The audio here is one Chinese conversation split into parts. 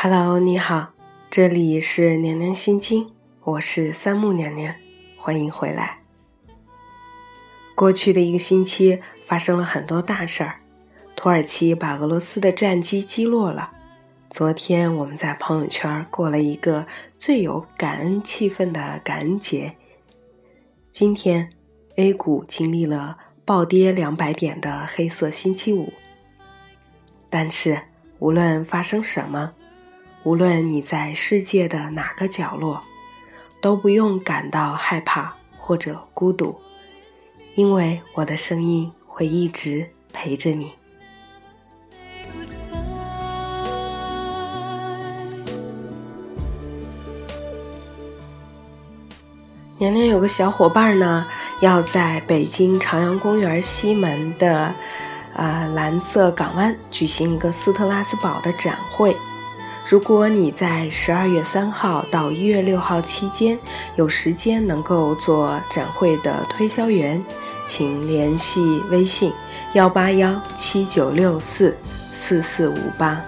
Hello，你好，这里是娘娘心经，我是三木娘娘，欢迎回来。过去的一个星期发生了很多大事儿，土耳其把俄罗斯的战机击落了。昨天我们在朋友圈过了一个最有感恩气氛的感恩节。今天 A 股经历了暴跌两百点的黑色星期五，但是无论发生什么。无论你在世界的哪个角落，都不用感到害怕或者孤独，因为我的声音会一直陪着你。娘娘有个小伙伴呢，要在北京朝阳公园西门的呃蓝色港湾举行一个斯特拉斯堡的展会。如果你在十二月三号到一月六号期间有时间能够做展会的推销员，请联系微信幺八幺七九六四四四五八。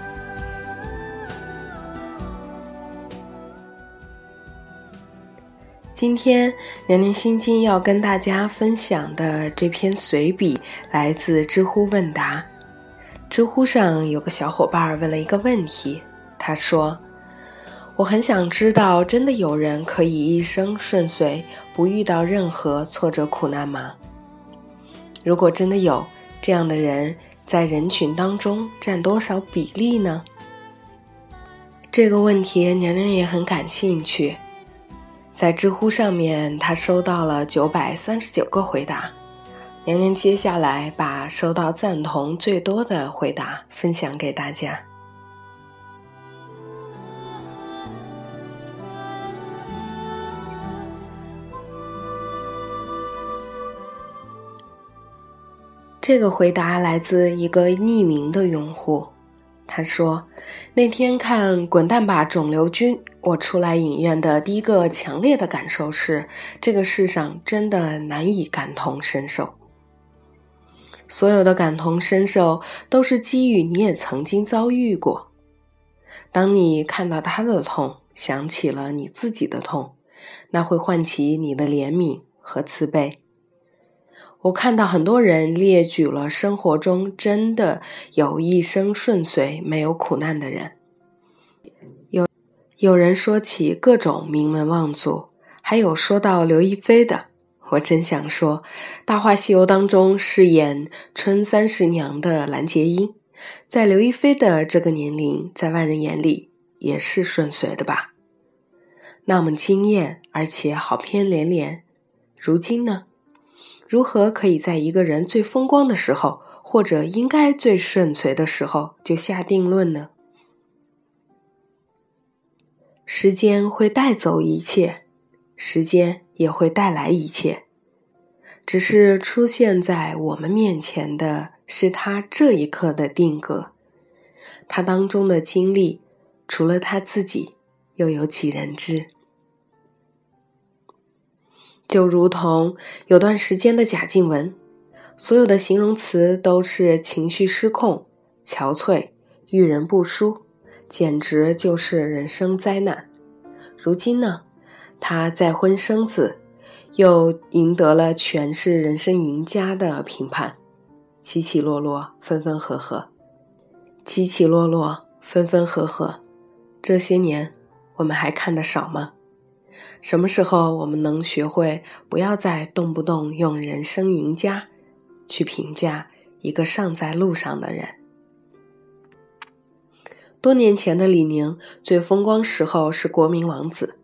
今天娘娘心经要跟大家分享的这篇随笔来自知乎问答，知乎上有个小伙伴问了一个问题。他说：“我很想知道，真的有人可以一生顺遂，不遇到任何挫折苦难吗？如果真的有这样的人，在人群当中占多少比例呢？”这个问题，娘娘也很感兴趣。在知乎上面，她收到了九百三十九个回答。娘娘接下来把收到赞同最多的回答分享给大家。这个回答来自一个匿名的用户，他说：“那天看《滚蛋吧，肿瘤君》，我出来影院的第一个强烈的感受是，这个世上真的难以感同身受。所有的感同身受都是基于你也曾经遭遇过。当你看到他的痛，想起了你自己的痛，那会唤起你的怜悯和慈悲。”我看到很多人列举了生活中真的有一生顺遂、没有苦难的人，有有人说起各种名门望族，还有说到刘亦菲的。我真想说，《大话西游》当中饰演春三十娘的蓝洁瑛，在刘亦菲的这个年龄，在外人眼里也是顺遂的吧？那么惊艳，而且好片连连。如今呢？如何可以在一个人最风光的时候，或者应该最顺遂的时候就下定论呢？时间会带走一切，时间也会带来一切，只是出现在我们面前的是他这一刻的定格。他当中的经历，除了他自己，又有几人知？就如同有段时间的贾静雯，所有的形容词都是情绪失控、憔悴、遇人不淑，简直就是人生灾难。如今呢，她再婚生子，又赢得了全是人生赢家的评判。起起落落，分分合合，起起落落，分分合合，这些年我们还看得少吗？什么时候我们能学会不要再动不动用“人生赢家”去评价一个尚在路上的人？多年前的李宁最风光时候是国民王子，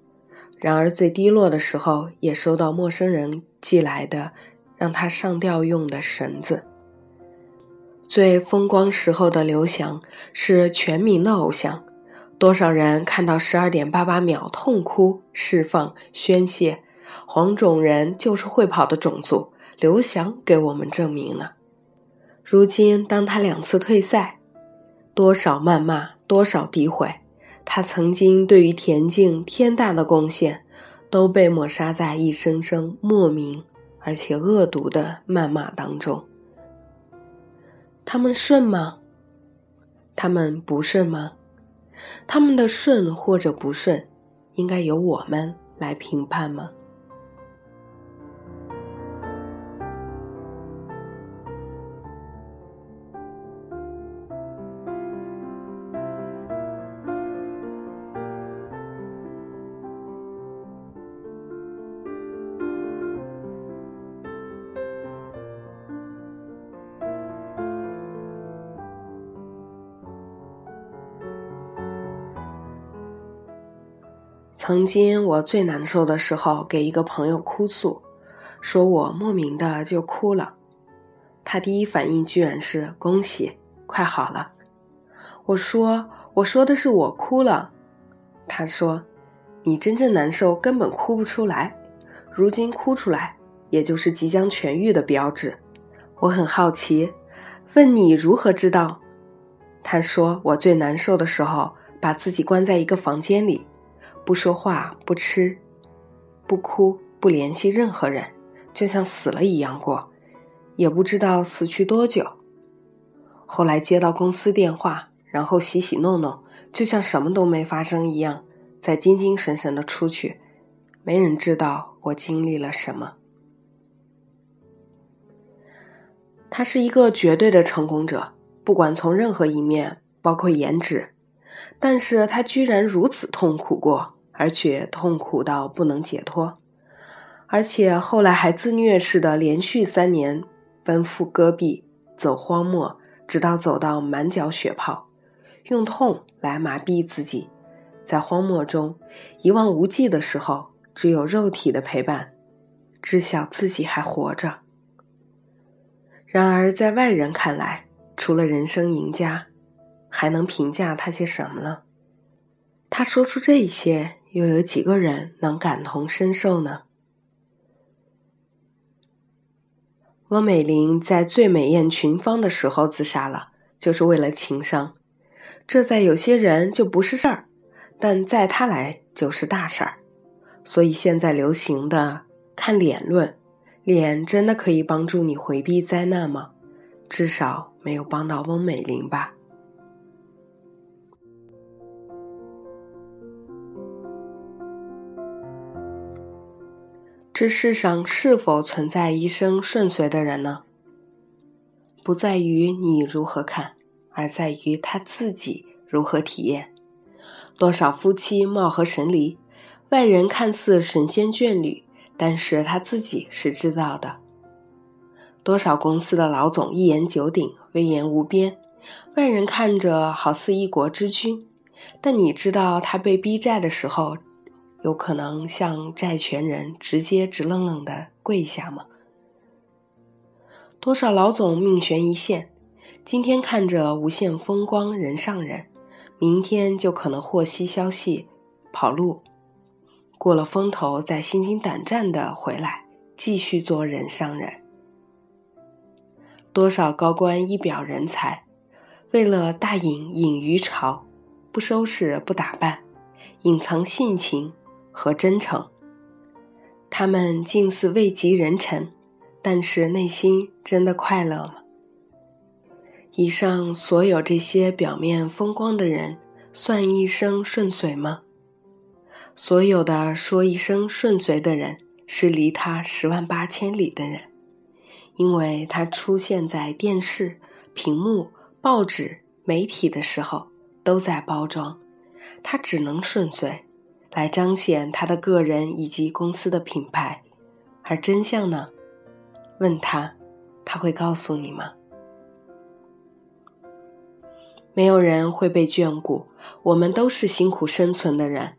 然而最低落的时候也收到陌生人寄来的让他上吊用的绳子。最风光时候的刘翔是全民的偶像。多少人看到十二点八八秒痛哭、释放、宣泄？黄种人就是会跑的种族。刘翔给我们证明了。如今，当他两次退赛，多少谩骂，多少诋毁，他曾经对于田径天大的贡献，都被抹杀在一声声莫名而且恶毒的谩骂当中。他们顺吗？他们不顺吗？他们的顺或者不顺，应该由我们来评判吗？曾经我最难受的时候，给一个朋友哭诉，说我莫名的就哭了。他第一反应居然是恭喜，快好了。我说我说的是我哭了。他说，你真正难受根本哭不出来，如今哭出来，也就是即将痊愈的标志。我很好奇，问你如何知道？他说我最难受的时候，把自己关在一个房间里。不说话，不吃，不哭，不联系任何人，就像死了一样过，也不知道死去多久。后来接到公司电话，然后洗洗弄弄，就像什么都没发生一样，再精精神神的出去。没人知道我经历了什么。他是一个绝对的成功者，不管从任何一面，包括颜值，但是他居然如此痛苦过。而且痛苦到不能解脱，而且后来还自虐似的连续三年奔赴戈壁，走荒漠，直到走到满脚血泡，用痛来麻痹自己，在荒漠中一望无际的时候，只有肉体的陪伴，知晓自己还活着。然而在外人看来，除了人生赢家，还能评价他些什么呢？他说出这些。又有几个人能感同身受呢？翁美玲在最美艳群芳的时候自杀了，就是为了情伤。这在有些人就不是事儿，但在她来就是大事儿。所以现在流行的看脸论，脸真的可以帮助你回避灾难吗？至少没有帮到翁美玲吧。这世上是否存在一生顺遂的人呢？不在于你如何看，而在于他自己如何体验。多少夫妻貌合神离，外人看似神仙眷侣，但是他自己是知道的。多少公司的老总一言九鼎，威严无边，外人看着好似一国之君，但你知道他被逼债的时候。有可能向债权人直接直愣愣的跪下吗？多少老总命悬一线，今天看着无限风光人上人，明天就可能获悉消息跑路，过了风头再心惊胆战的回来继续做人上人。多少高官一表人才，为了大隐隐于朝，不收拾不打扮，隐藏性情。和真诚，他们近似位极人臣，但是内心真的快乐吗？以上所有这些表面风光的人，算一生顺遂吗？所有的说一生顺遂的人，是离他十万八千里的人，因为他出现在电视、屏幕、报纸、媒体的时候，都在包装，他只能顺遂。来彰显他的个人以及公司的品牌，而真相呢？问他，他会告诉你吗？没有人会被眷顾，我们都是辛苦生存的人，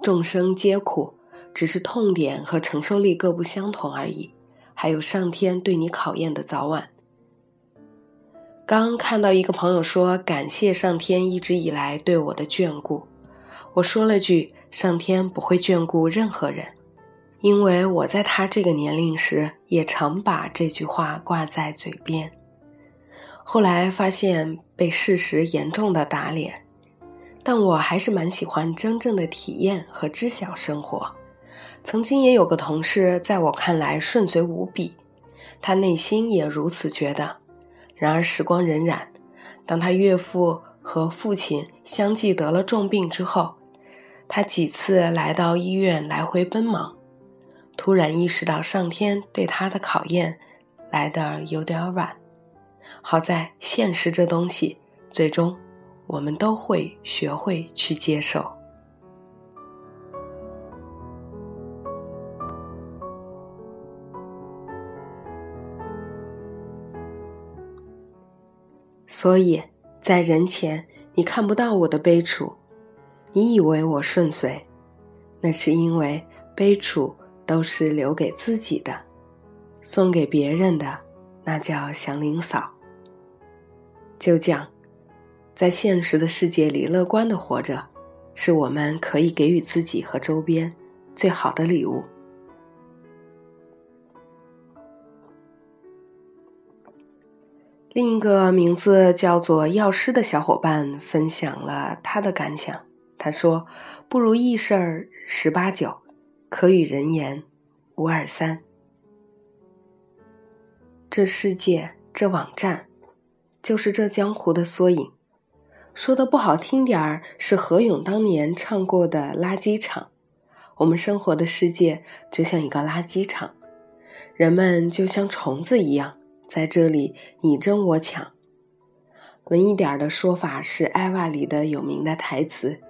众生皆苦，只是痛点和承受力各不相同而已。还有上天对你考验的早晚。刚看到一个朋友说，感谢上天一直以来对我的眷顾。我说了句：“上天不会眷顾任何人，因为我在他这个年龄时也常把这句话挂在嘴边。后来发现被事实严重的打脸，但我还是蛮喜欢真正的体验和知晓生活。曾经也有个同事，在我看来顺遂无比，他内心也如此觉得。然而时光荏苒，当他岳父……和父亲相继得了重病之后，他几次来到医院来回奔忙，突然意识到上天对他的考验来的有点晚。好在现实这东西，最终我们都会学会去接受。所以在人前，你看不到我的悲楚，你以为我顺遂，那是因为悲楚都是留给自己的，送给别人的，那叫祥林嫂。就讲，在现实的世界里，乐观的活着，是我们可以给予自己和周边最好的礼物。另一个名字叫做药师的小伙伴分享了他的感想，他说：“不如意事儿十八九，可与人言无二三。这世界，这网站。”就是这江湖的缩影，说的不好听点儿，是何勇当年唱过的垃圾场。我们生活的世界就像一个垃圾场，人们就像虫子一样，在这里你争我抢。文艺点儿的说法是《艾娃》里的有名的台词：“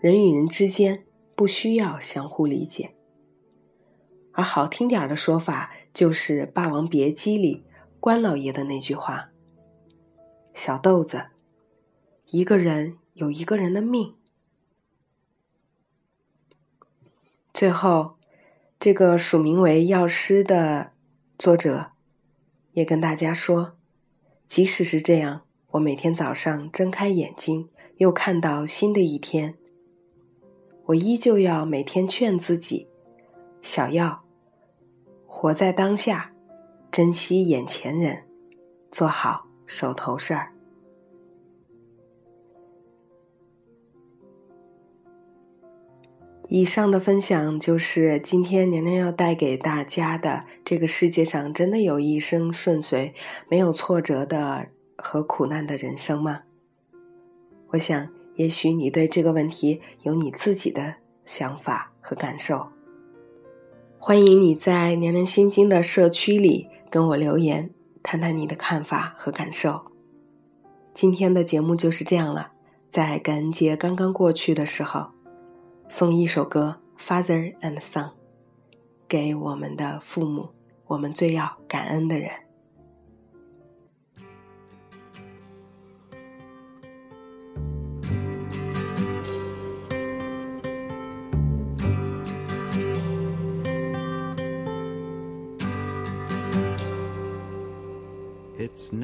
人与人之间不需要相互理解。”而好听点儿的说法就是《霸王别姬》里关老爷的那句话。小豆子，一个人有一个人的命。最后，这个署名为药师的作者也跟大家说：即使是这样，我每天早上睁开眼睛，又看到新的一天，我依旧要每天劝自己：小药，活在当下，珍惜眼前人，做好。手头事儿。以上的分享就是今天娘娘要带给大家的。这个世界上真的有一生顺遂、没有挫折的和苦难的人生吗？我想，也许你对这个问题有你自己的想法和感受。欢迎你在娘娘心经的社区里跟我留言。谈谈你的看法和感受。今天的节目就是这样了。在感恩节刚刚过去的时候，送一首歌《Father and Son》给我们的父母，我们最要感恩的人。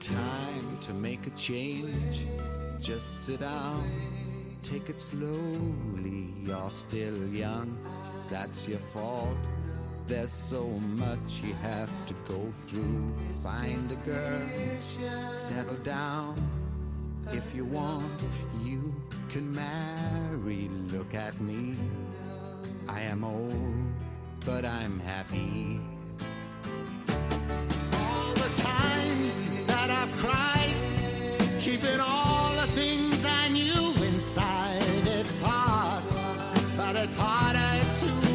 Time to make a change. Just sit down, take it slowly. You're still young, that's your fault. There's so much you have to go through. Find a girl, settle down. If you want, you can marry. Look at me. I am old, but I'm happy. All the times that I've cried, keeping all the things I knew inside. It's hard, but it's harder to